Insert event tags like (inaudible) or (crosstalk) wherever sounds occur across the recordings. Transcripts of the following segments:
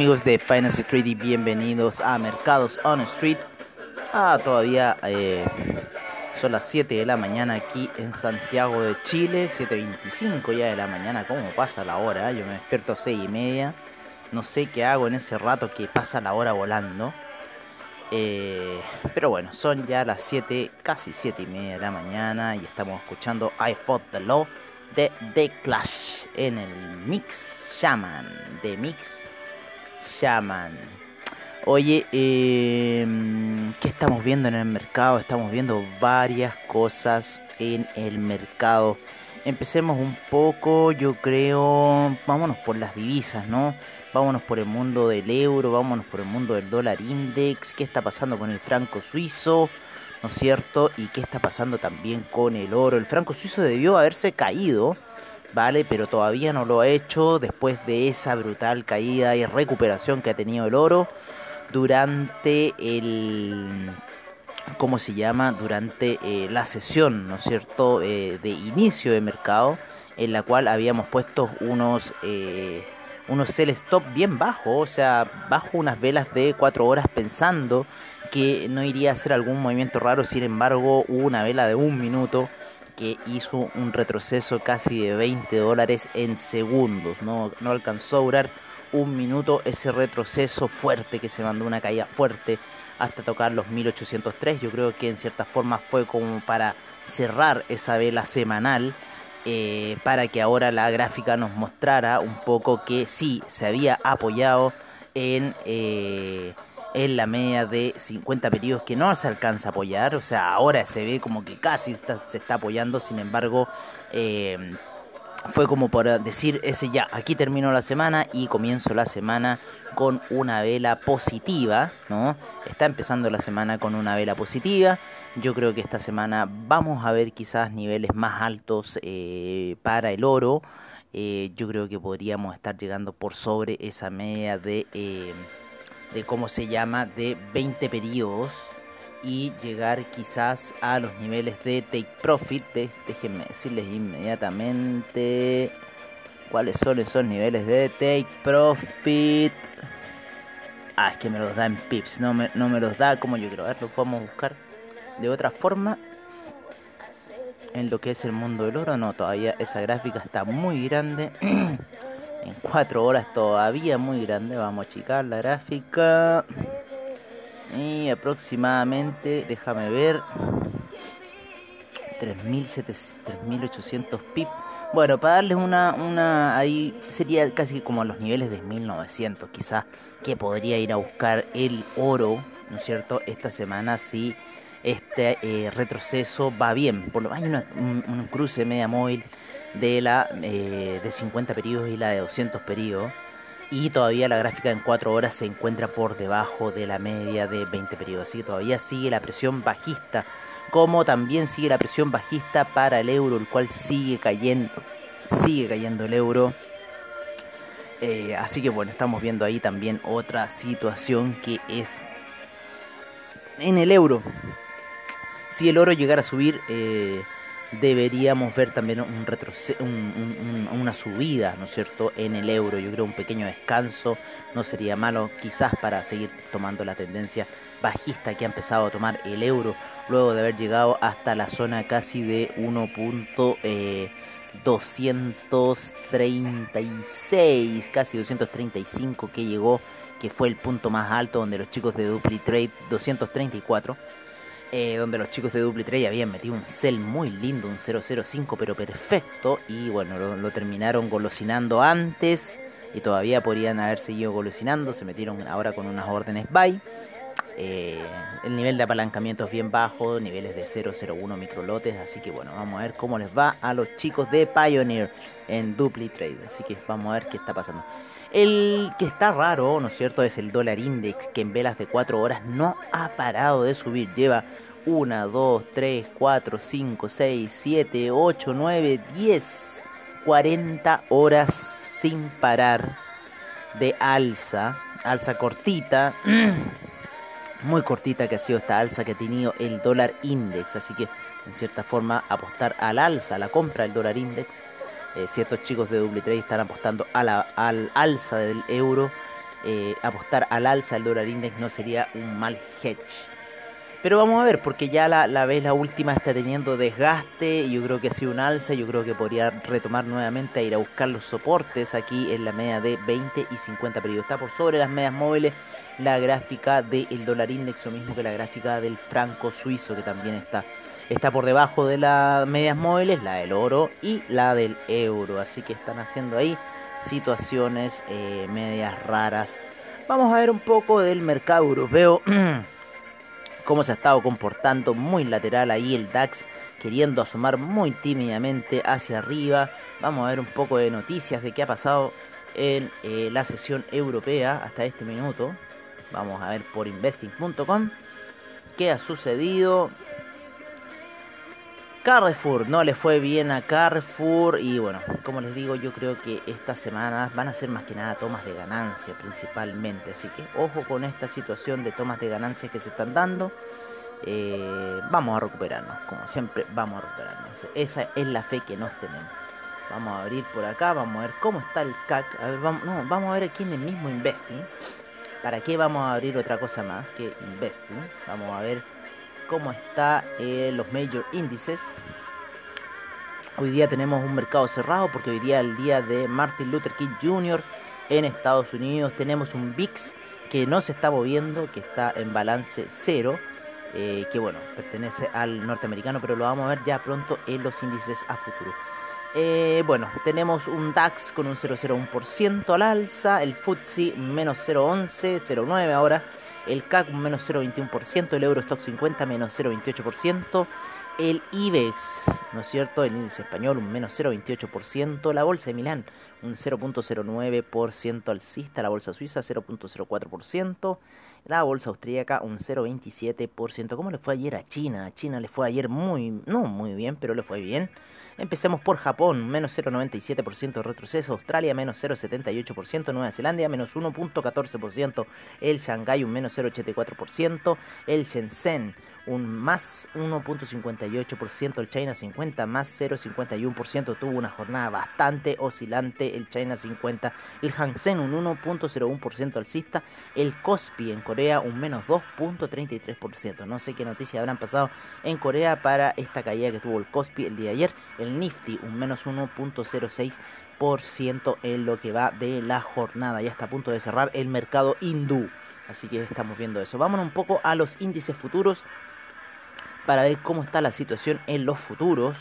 Amigos de Finance Street y bienvenidos a Mercados on Street. Ah, todavía eh, son las 7 de la mañana aquí en Santiago de Chile, 7.25 ya de la mañana, ¿cómo pasa la hora? Yo me despierto a 6 y media, no sé qué hago en ese rato que pasa la hora volando. Eh, pero bueno, son ya las 7, casi 7 y media de la mañana y estamos escuchando I Fought the Law de The Clash en el Mix Shaman, de Mix Shaman. Oye, eh, ¿qué estamos viendo en el mercado? Estamos viendo varias cosas en el mercado. Empecemos un poco, yo creo, vámonos por las divisas, ¿no? Vámonos por el mundo del euro, vámonos por el mundo del dólar index, qué está pasando con el franco suizo, ¿no es cierto? Y qué está pasando también con el oro. El franco suizo debió haberse caído, ¿vale? Pero todavía no lo ha hecho después de esa brutal caída y recuperación que ha tenido el oro durante el ¿cómo se llama? Durante eh, la sesión, ¿no es cierto?, eh, de inicio de mercado, en la cual habíamos puesto unos, eh, unos sell stop bien bajos, o sea, bajo unas velas de 4 horas pensando que no iría a hacer algún movimiento raro, sin embargo, hubo una vela de un minuto que hizo un retroceso casi de 20 dólares en segundos, no, no alcanzó a durar un minuto ese retroceso fuerte que se mandó una caída fuerte hasta tocar los 1803. Yo creo que en cierta forma fue como para cerrar esa vela semanal. eh, para que ahora la gráfica nos mostrara un poco que sí se había apoyado en, eh, en la media de 50 periodos que no se alcanza a apoyar. O sea, ahora se ve como que casi se está apoyando. Sin embargo, eh, fue como por decir ese ya, aquí termino la semana y comienzo la semana con una vela positiva, ¿no? Está empezando la semana con una vela positiva. Yo creo que esta semana vamos a ver quizás niveles más altos eh, para el oro. Eh, yo creo que podríamos estar llegando por sobre esa media de, de cómo se llama, de 20 periodos y llegar quizás a los niveles de take profit. De, déjenme decirles inmediatamente cuáles son esos niveles de take profit. Ah, es que me los da en pips, no me, no me los da como yo creo. A ver, los podemos buscar de otra forma. En lo que es el mundo del oro, no, todavía esa gráfica está muy grande. (clears throat) en 4 horas todavía muy grande. Vamos a achicar la gráfica. Y aproximadamente, déjame ver, 3.700 3.800 pip. Bueno, para darles una, una, ahí sería casi como a los niveles de 1900, quizás, que podría ir a buscar el oro, ¿no es cierto? Esta semana si este eh, retroceso va bien. Por lo hay una- un, un cruce media móvil de la eh, de 50 periodos y la de 200 periodos y todavía la gráfica en 4 horas se encuentra por debajo de la media de 20 periodos. Así que todavía sigue la presión bajista, como también sigue la presión bajista para el euro, el cual sigue cayendo, sigue cayendo el euro. Eh, así que bueno, estamos viendo ahí también otra situación que es en el euro. Si el oro llegara a subir, eh, deberíamos ver también un un- un- un- una subida, ¿no es cierto?, en el euro. Yo creo un pequeño descanso no sería malo, quizás para seguir tomando la tendencia bajista que ha empezado a tomar el euro luego de haber llegado hasta la zona casi de 1.10 236, casi 235 que llegó, que fue el punto más alto donde los chicos de DupliTrade 234. Eh, donde los chicos de DupliTrade habían metido un sell muy lindo, un 005 pero perfecto y bueno, lo, terminaron golosinando antes y todavía podrían haber seguido golosinando, se metieron ahora con unas órdenes buy. Eh, el nivel de apalancamiento es bien bajo, niveles de 001 microlotes, así que bueno, vamos a ver cómo les va a los chicos de Pioneer en DupliTrade, así que vamos a ver qué está pasando. El que está raro, ¿no es cierto?, es el dólar index, que en velas de 4 horas no ha parado de subir, lleva 1, 2, 3, 4, 5, 6, 7, 8, 9, 10, 40 horas sin parar de alza, alza cortita, (clears throat) muy cortita que ha sido esta alza que ha tenido el dólar index, así que en cierta forma apostar al alza, a la compra del dólar index, eh, ciertos chicos de Trade están apostando a al alza del euro, eh, apostar al alza del dólar index no sería un mal hedge. Pero vamos a ver, porque ya la, la vez la última está teniendo desgaste, y yo creo que ha sido un alza, yo creo que podría retomar nuevamente a ir a buscar los soportes aquí en la media de 20 y 50 periodos. Está por sobre las medias móviles la gráfica del dólar index, lo mismo que la gráfica del franco suizo, que también está, está por debajo de las medias móviles, la del oro y la del euro. Así que están haciendo ahí situaciones eh, medias raras. Vamos a ver un poco del mercado europeo. (clears throat) cómo se ha estado comportando muy lateral ahí el DAX queriendo asomar muy tímidamente hacia arriba. Vamos a ver un poco de noticias de qué ha pasado en eh, la sesión europea hasta este minuto. Vamos a ver por investing.com qué ha sucedido. Carrefour, no le fue bien a Carrefour y bueno, como les digo, yo creo que estas semanas van a ser más que nada tomas de ganancia principalmente, así que ojo con esta situación de tomas de ganancia que se están dando. Eh, vamos a recuperarnos, como siempre, vamos a recuperarnos. Esa es la fe que nos tenemos. Vamos a abrir por acá, vamos a ver cómo está el CAC. Vamos, vamos a ver aquí en el mismo Investing. ¿Para qué vamos a abrir otra cosa más que Investing? Vamos a ver cómo está eh, los major índices. Hoy día tenemos un mercado cerrado porque hoy día es el día de Martin Luther King Jr. en Estados Unidos. Tenemos un VIX que no se está moviendo, que está en balance cero. Eh, que bueno, pertenece al norteamericano, pero lo vamos a ver ya pronto en los índices a futuro. Eh, bueno, tenemos un DAX con un 0,01% al alza, el FTSE menos 0,11, 0,9 ahora, el CAC menos 0,21%, el Eurostock 50 menos 0,28%, el IBEX, ¿no es cierto? El índice español un menos 0,28%, la bolsa de Milán un 0,09% alcista, la bolsa suiza 0,04%, la bolsa austríaca un 0,27%. ¿Cómo le fue ayer a China? A China le fue ayer muy, no muy bien, pero le fue bien. Empecemos por Japón, menos 0,97% de retroceso, Australia menos 0,78%, Nueva Zelanda menos 1,14%, el Shanghai un menos 0,84%, el Shenzhen un más 1.58%, el China 50 más 0.51%, tuvo una jornada bastante oscilante el China 50, el Hang Seng un 1.01% alcista, el Kospi en Corea un menos 2.33%, no sé qué noticias habrán pasado en Corea para esta caída que tuvo el Kospi el día de ayer, el Nifty un menos 1.06% en lo que va de la jornada, ya está a punto de cerrar el mercado hindú. Así que estamos viendo eso. Vámonos un poco a los índices futuros para ver cómo está la situación en los futuros.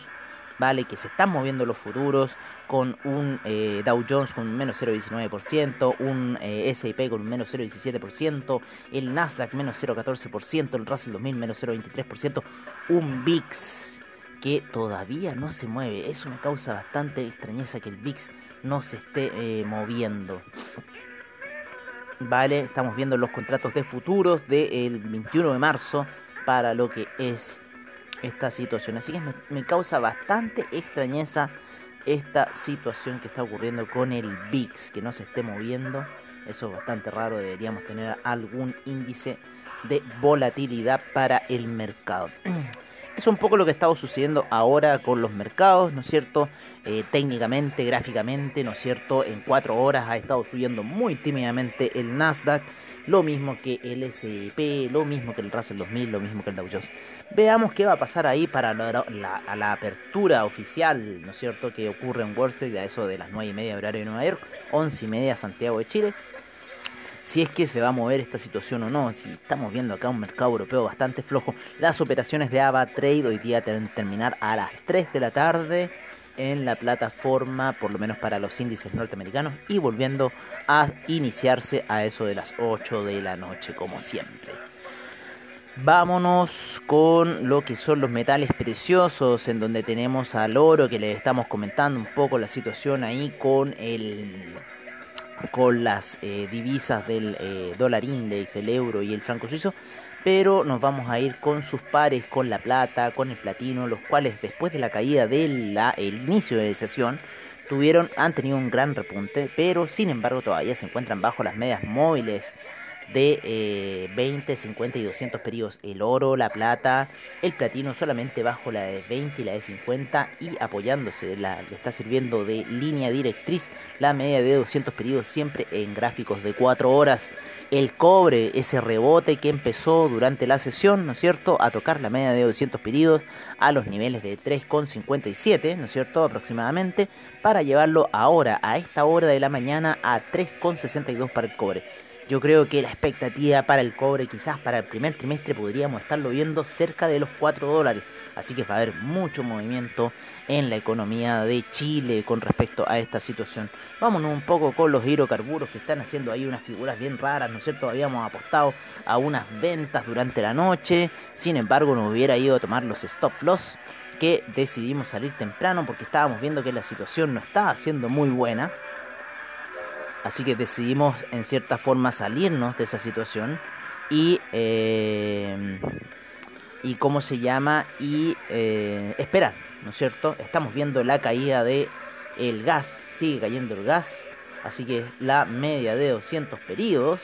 ¿Vale? Que se están moviendo los futuros con un eh, Dow Jones con menos 0,19%, un eh, S&P con menos 0,17%, el Nasdaq menos 0,14%, el Russell 2000 menos 0,23%, un VIX que todavía no se mueve. Eso me causa bastante extrañeza que el VIX no se esté eh, moviendo. Vale, estamos viendo los contratos de futuros del 21 de marzo para lo que es esta situación. Así que me, causa bastante extrañeza esta situación que está ocurriendo con el VIX, que no se esté moviendo. Eso es bastante raro, deberíamos tener algún índice de volatilidad para el mercado. Es un poco lo que está sucediendo ahora con los mercados, ¿no es cierto? Eh, técnicamente, gráficamente, ¿no es cierto? En cuatro horas ha estado subiendo muy tímidamente el Nasdaq, lo mismo que el S&P, lo mismo que el Russell 2000, lo mismo que el Dow Jones. Veamos qué va a pasar ahí para la, la, apertura oficial, ¿no es cierto?, que ocurre en Wall Street a eso de las 9 y media horario de Nueva York, 11 y media Santiago de Chile. Si es que se va a mover esta situación o no, si estamos viendo acá un mercado europeo bastante flojo. Las operaciones de AVA Trade hoy día deben terminar a las 3 de la tarde en la plataforma, por lo menos para los índices norteamericanos, y volviendo a iniciarse a eso de las 8 de la noche, como siempre. Vámonos con lo que son los metales preciosos, en donde tenemos al oro, que les estamos comentando un poco la situación ahí con el con las eh, divisas del eh, dólar index, el euro y el franco suizo, pero nos vamos a ir con sus pares, con la plata, con el platino, los cuales después de la caída del inicio de sesión tuvieron, han tenido un gran repunte, pero sin embargo todavía se encuentran bajo las medias móviles de 20, eh, 50 y 200 periodos. El oro, la plata, el platino solamente bajo la de 20 y la de 50 y apoyándose, la, le está sirviendo de línea directriz la media de 200 periodos siempre en gráficos de 4 horas. El cobre, ese rebote que empezó durante la sesión, ¿no es cierto?, a tocar la media de 200 periodos a los niveles de 3,57, ¿no es cierto?, aproximadamente, para llevarlo ahora, a esta hora de la mañana, a 3,62 para el cobre. Yo creo que la expectativa para el cobre, quizás para el primer trimestre, podríamos estarlo viendo cerca de los 4 dólares. Así que va a haber mucho movimiento en la economía de Chile con respecto a esta situación. Vámonos un poco con los hidrocarburos que están haciendo ahí unas figuras bien raras, ¿no es cierto? Habíamos apostado a unas ventas durante la noche, sin embargo nos hubiera ido a tomar los stop loss que decidimos salir temprano porque estábamos viendo que la situación no estaba siendo muy buena. Así que decidimos en cierta forma salirnos de esa situación y... Eh, y cómo se llama y eh, esperar, ¿no es cierto? Estamos viendo la caída de el gas, sigue cayendo el gas, así que la media de 200 periodos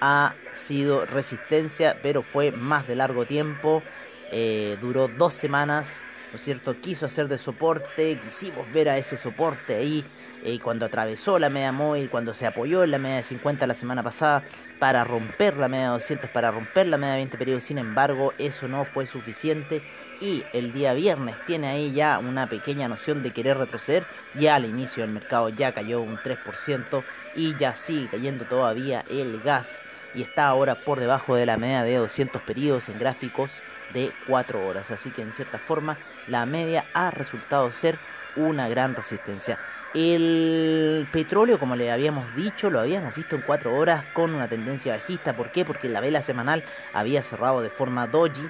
ha sido resistencia, pero fue más de largo tiempo, eh, duró dos semanas, ¿no es cierto? Quiso hacer de soporte, quisimos ver a ese soporte ahí eh, cuando atravesó la media móvil, cuando se apoyó en la media de 50 la semana pasada para romper la media de 200, para romper la media de 20 periodos. Sin embargo, eso no fue suficiente y el día viernes tiene ahí ya una pequeña noción de querer retroceder. Ya al inicio del mercado ya cayó un 3% y ya sigue cayendo todavía el gas y está ahora por debajo de la media de 200 periodos en gráficos de 4 horas. Así que en cierta forma la media ha resultado ser una gran resistencia. El petróleo, como le habíamos dicho, lo habíamos visto en 4 horas con una tendencia bajista. ¿Por qué? Porque la vela semanal había cerrado de forma doji,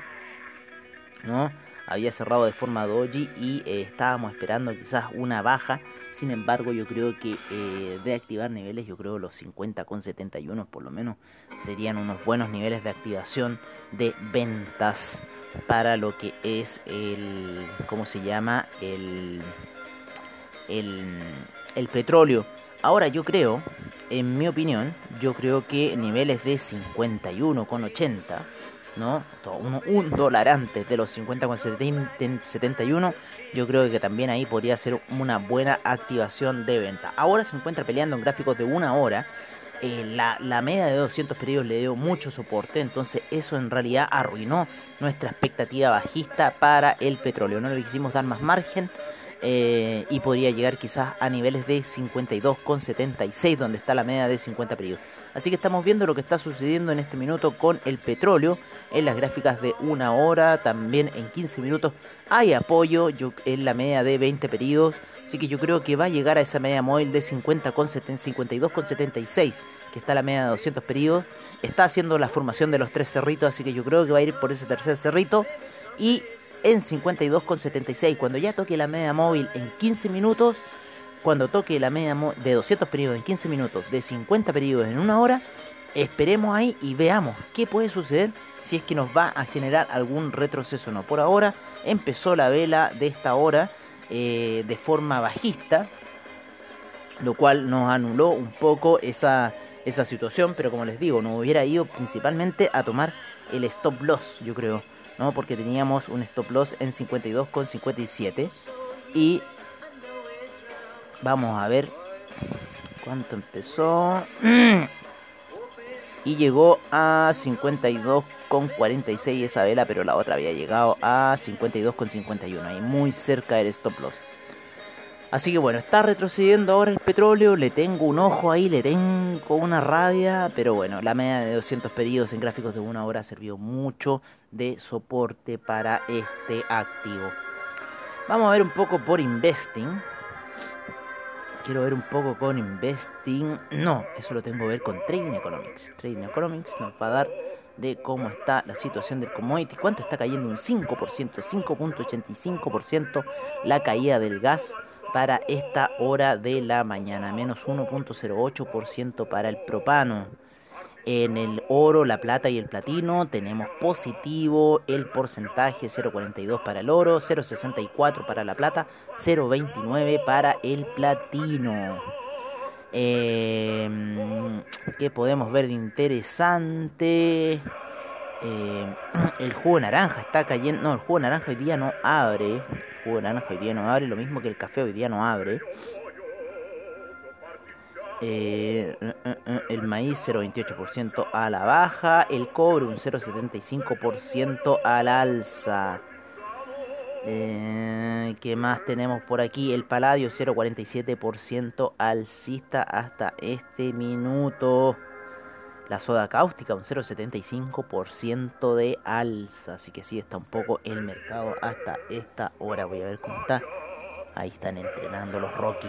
¿no? Había cerrado de forma doji y eh, estábamos esperando quizás una baja. Sin embargo, yo creo que eh, de activar niveles, yo creo los 50 con 71 por lo menos serían unos buenos niveles de activación de ventas para lo que es el, ¿cómo se llama? El el, petróleo. Ahora yo creo, en mi opinión, yo creo que niveles de 51,80, ¿no? Un, un dólar antes de los 50,71, yo creo que también ahí podría ser una buena activación de venta. Ahora se encuentra peleando en gráficos de una hora. Eh, la, la, media de 200 periodos le dio mucho soporte, entonces eso en realidad arruinó nuestra expectativa bajista para el petróleo. No le quisimos dar más margen, eh, y podría llegar quizás a niveles de 52,76 donde está la media de 50 periodos. Así que estamos viendo lo que está sucediendo en este minuto con el petróleo en las gráficas de una hora, también en 15 minutos. Hay apoyo en la media de 20 periodos, así que yo creo que va a llegar a esa media móvil de 50 con 52,76 que está la media de 200 periodos, está haciendo la formación de los tres cerritos, así que yo creo que va a ir por ese tercer cerrito. Y en 52,76. Cuando ya toque la media móvil en 15 minutos, cuando toque la media de 200 periodos en 15 minutos, de 50 periodos en una hora, esperemos ahí y veamos qué puede suceder si es que nos va a generar algún retroceso o no. Por ahora empezó la vela de esta hora eh, de forma bajista, lo cual nos anuló un poco esa, esa situación, pero como les digo, nos hubiera ido principalmente a tomar el stop loss, yo creo ¿no? Porque teníamos un stop loss en 52,57 y vamos a ver cuánto empezó (clears throat) y llegó a 52,46 esa vela, pero la otra había llegado a 52,51, ahí muy cerca del stop loss. Así que bueno, está retrocediendo ahora el petróleo, le tengo un ojo ahí, le tengo una rabia, pero bueno, la media de 200 pedidos en gráficos de una hora sirvió mucho de soporte para este activo. Vamos a ver un poco por investing. Quiero ver un poco con investing. No, eso lo tengo que ver con Trading Economics. Trading Economics nos va a dar de cómo está la situación del commodity, cuánto está cayendo un 5%, 5.85% la caída del gas para esta hora de la mañana, menos 1.08% para el propano. En el oro, la plata y el platino tenemos positivo el porcentaje 0.42 para el oro, 0.64 para la plata, 0.29 para el platino. Eh, ¿Qué podemos ver de interesante? Eh, (clears throat) el jugo naranja está cayendo. No, el jugo naranja hoy día no abre. Jugo naranja hoy día no abre. Lo mismo que el café hoy día no abre. Eh, el maíz 0,28% a la baja. El cobre un 0,75% al alza. Eh, ¿Qué más tenemos por aquí? El paladio 0,47% alcista hasta este minuto. La soda cáustica un 0,75% de alza. Así que sí, está un poco el mercado hasta esta hora. Voy a ver cómo está. Ahí están entrenando los Rocky.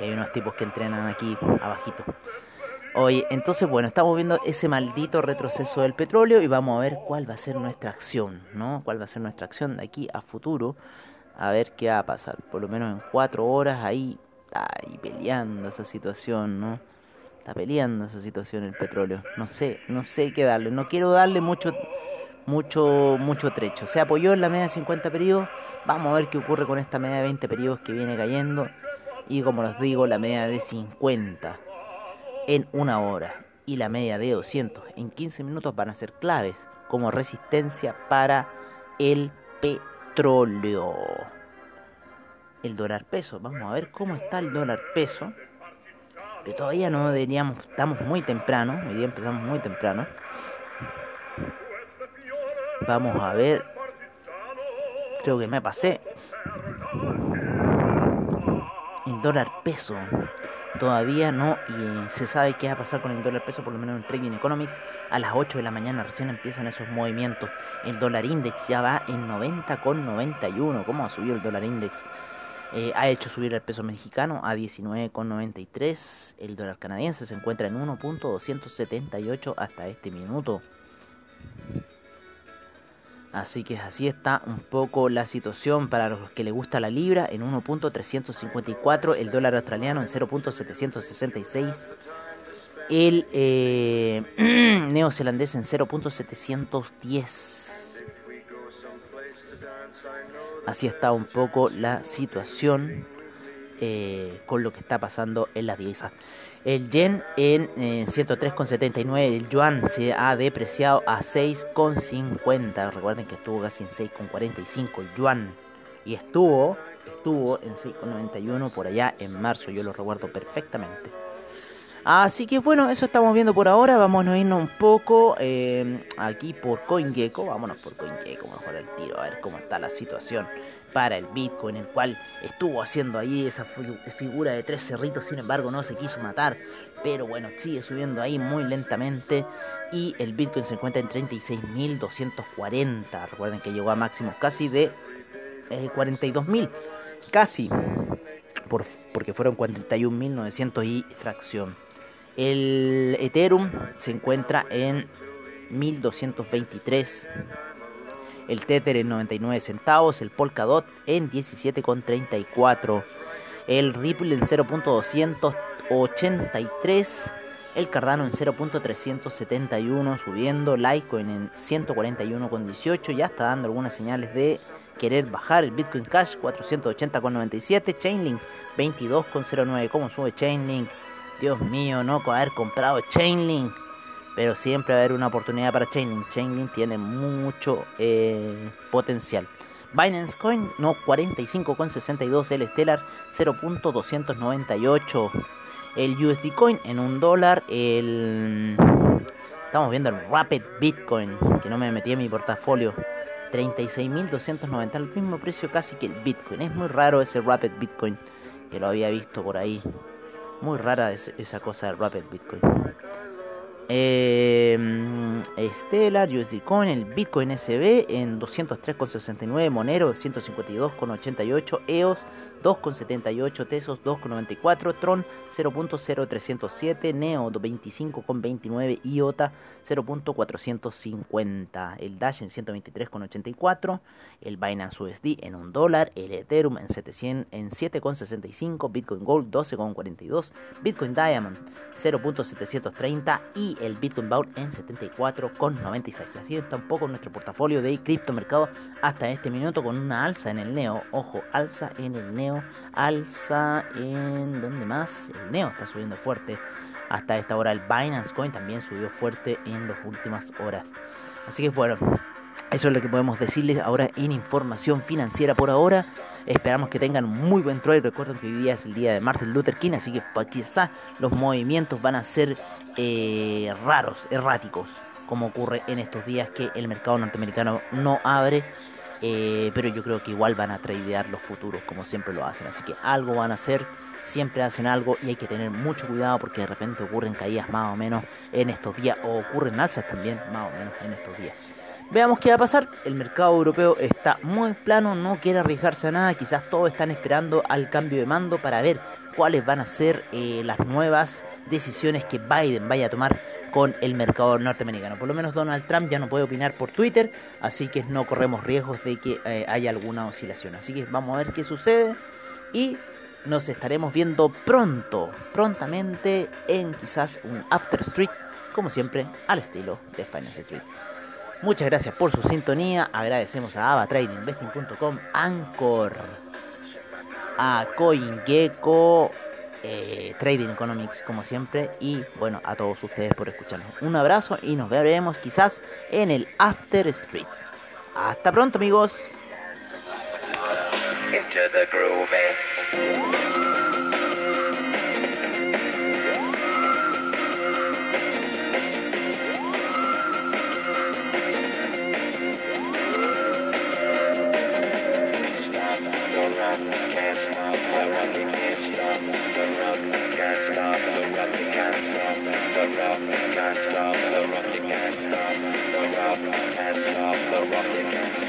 Y hay unos tipos que entrenan aquí abajito. Oye, entonces bueno, estamos viendo ese maldito retroceso del petróleo y vamos a ver cuál va a ser nuestra acción, ¿no? Cuál va a ser nuestra acción de aquí a futuro. A ver qué va a pasar. Por lo menos en cuatro horas ahí, ahí peleando esa situación, ¿no? Está peleando esa situación el petróleo. No sé, no sé qué darle. No quiero darle mucho, mucho, mucho trecho. Se apoyó en la media de 50 periodos. Vamos a ver qué ocurre con esta media de 20 periodos que viene cayendo. Y como les digo, la media de 50 en una hora y la media de 200 en 15 minutos van a ser claves como resistencia para el petróleo. El dólar peso, vamos a ver cómo está el dólar peso. Todavía no deberíamos, estamos muy temprano, hoy día empezamos muy temprano. Vamos a ver. Creo que me pasé. El dólar peso todavía no y se sabe qué va a pasar con el dólar peso, por lo menos en Trading Economics. A las 8 de la mañana recién empiezan esos movimientos. El dólar index ya va en 90,91. ¿Cómo ha subido el dólar index? Eh, ha hecho subir el peso mexicano a 19,93. El dólar canadiense se encuentra en 1.278 hasta este minuto. Así que así está un poco la situación para los que les gusta la libra en 1.354, el dólar australiano en 0.766, el eh, (clears throat) neozelandés en 0.710. Así está un poco la situación eh, con lo que está pasando en las divisas. El yen en eh, 103,79. El yuan se ha depreciado a 6,50. Recuerden que estuvo casi en 6,45 el yuan. Y estuvo, estuvo en 6,91 por allá en marzo. Yo lo recuerdo perfectamente. Así que bueno, eso estamos viendo por ahora. Vamos a irnos un poco eh, aquí por CoinGecko. Vámonos por CoinGecko, mejor el tiro, a ver cómo está la situación para el Bitcoin, el cual estuvo haciendo ahí esa figura de tres cerritos, sin embargo no se quiso matar, pero bueno, sigue subiendo ahí muy lentamente y el Bitcoin se encuentra en 36.240, recuerden que llegó a máximos casi de eh, 42.000, casi, por, porque fueron 41.900 y fracción. El Ethereum se encuentra en 1223 el Tether en 99 centavos, el Polkadot en 17,34, el Ripple en 0.283, el Cardano en 0.371 subiendo, Litecoin en 141,18, ya está dando algunas señales de querer bajar, el Bitcoin Cash 480,97, Chainlink 22,09, ¿cómo sube Chainlink? Dios mío, no haber comprado Chainlink pero siempre va a haber una oportunidad para Chainlink. Chainlink tiene mucho eh, potencial. Binance Coin, no 45,62. El Stellar 0.298. El USD Coin en un dólar. El. Estamos viendo el Rapid Bitcoin, que no me metí en mi portafolio. 36.290, el mismo precio casi que el Bitcoin. Es muy raro ese Rapid Bitcoin, que lo había visto por ahí. Muy rara esa cosa del Rapid Bitcoin. Eh, Stellar, USD Coin, el Bitcoin SB en 203,69, Monero 152,88, EOS 2,78, Tesos 2,94, Tron 0.0307, Neo 25,29, IOTA 0.450, el Dash en 123,84, el Binance USD en 1 dólar, el Ethereum en 700 en 7,65, Bitcoin Gold 12,42, Bitcoin Diamond 0.730 y el Bitcoin Vault en 74,96. Así está un poco nuestro portafolio de criptomercado hasta este minuto con una alza en el Neo, ojo, alza en el Neo alza en... ¿Dónde más? El Neo está subiendo fuerte hasta esta hora. El Binance Coin también subió fuerte en las últimas horas. Así que bueno, eso es lo que podemos decirles ahora en información financiera por ahora. Esperamos que tengan muy buen trade. Recuerden que hoy día es el día de Martin Luther King, así que quizás los movimientos van a ser eh, raros, erráticos, como ocurre en estos días que el mercado norteamericano no abre. Eh, pero yo creo que igual van a tradear los futuros como siempre lo hacen. Así que algo van a hacer, siempre hacen algo y hay que tener mucho cuidado porque de repente ocurren caídas más o menos en estos días o ocurren alzas también más o menos en estos días. Veamos qué va a pasar. El mercado europeo está muy plano, no quiere arriesgarse a nada. Quizás todos están esperando al cambio de mando para ver cuáles van a ser eh, las nuevas decisiones que Biden vaya a tomar con el mercado norteamericano. Por lo menos Donald Trump ya no puede opinar por Twitter, así que no corremos riesgos de que eh, haya alguna oscilación. Así que vamos a ver qué sucede y nos estaremos viendo pronto, prontamente en quizás un After Street, como siempre, al estilo de Finance Street. Muchas gracias por su sintonía, agradecemos a AvaTradingInvesting.com, Anchor, a CoinGecko, eh, Trading Economics como siempre y bueno a todos ustedes por escucharnos. Un abrazo y nos veremos quizás en el After Street. Hasta pronto amigos. Dirty, walking.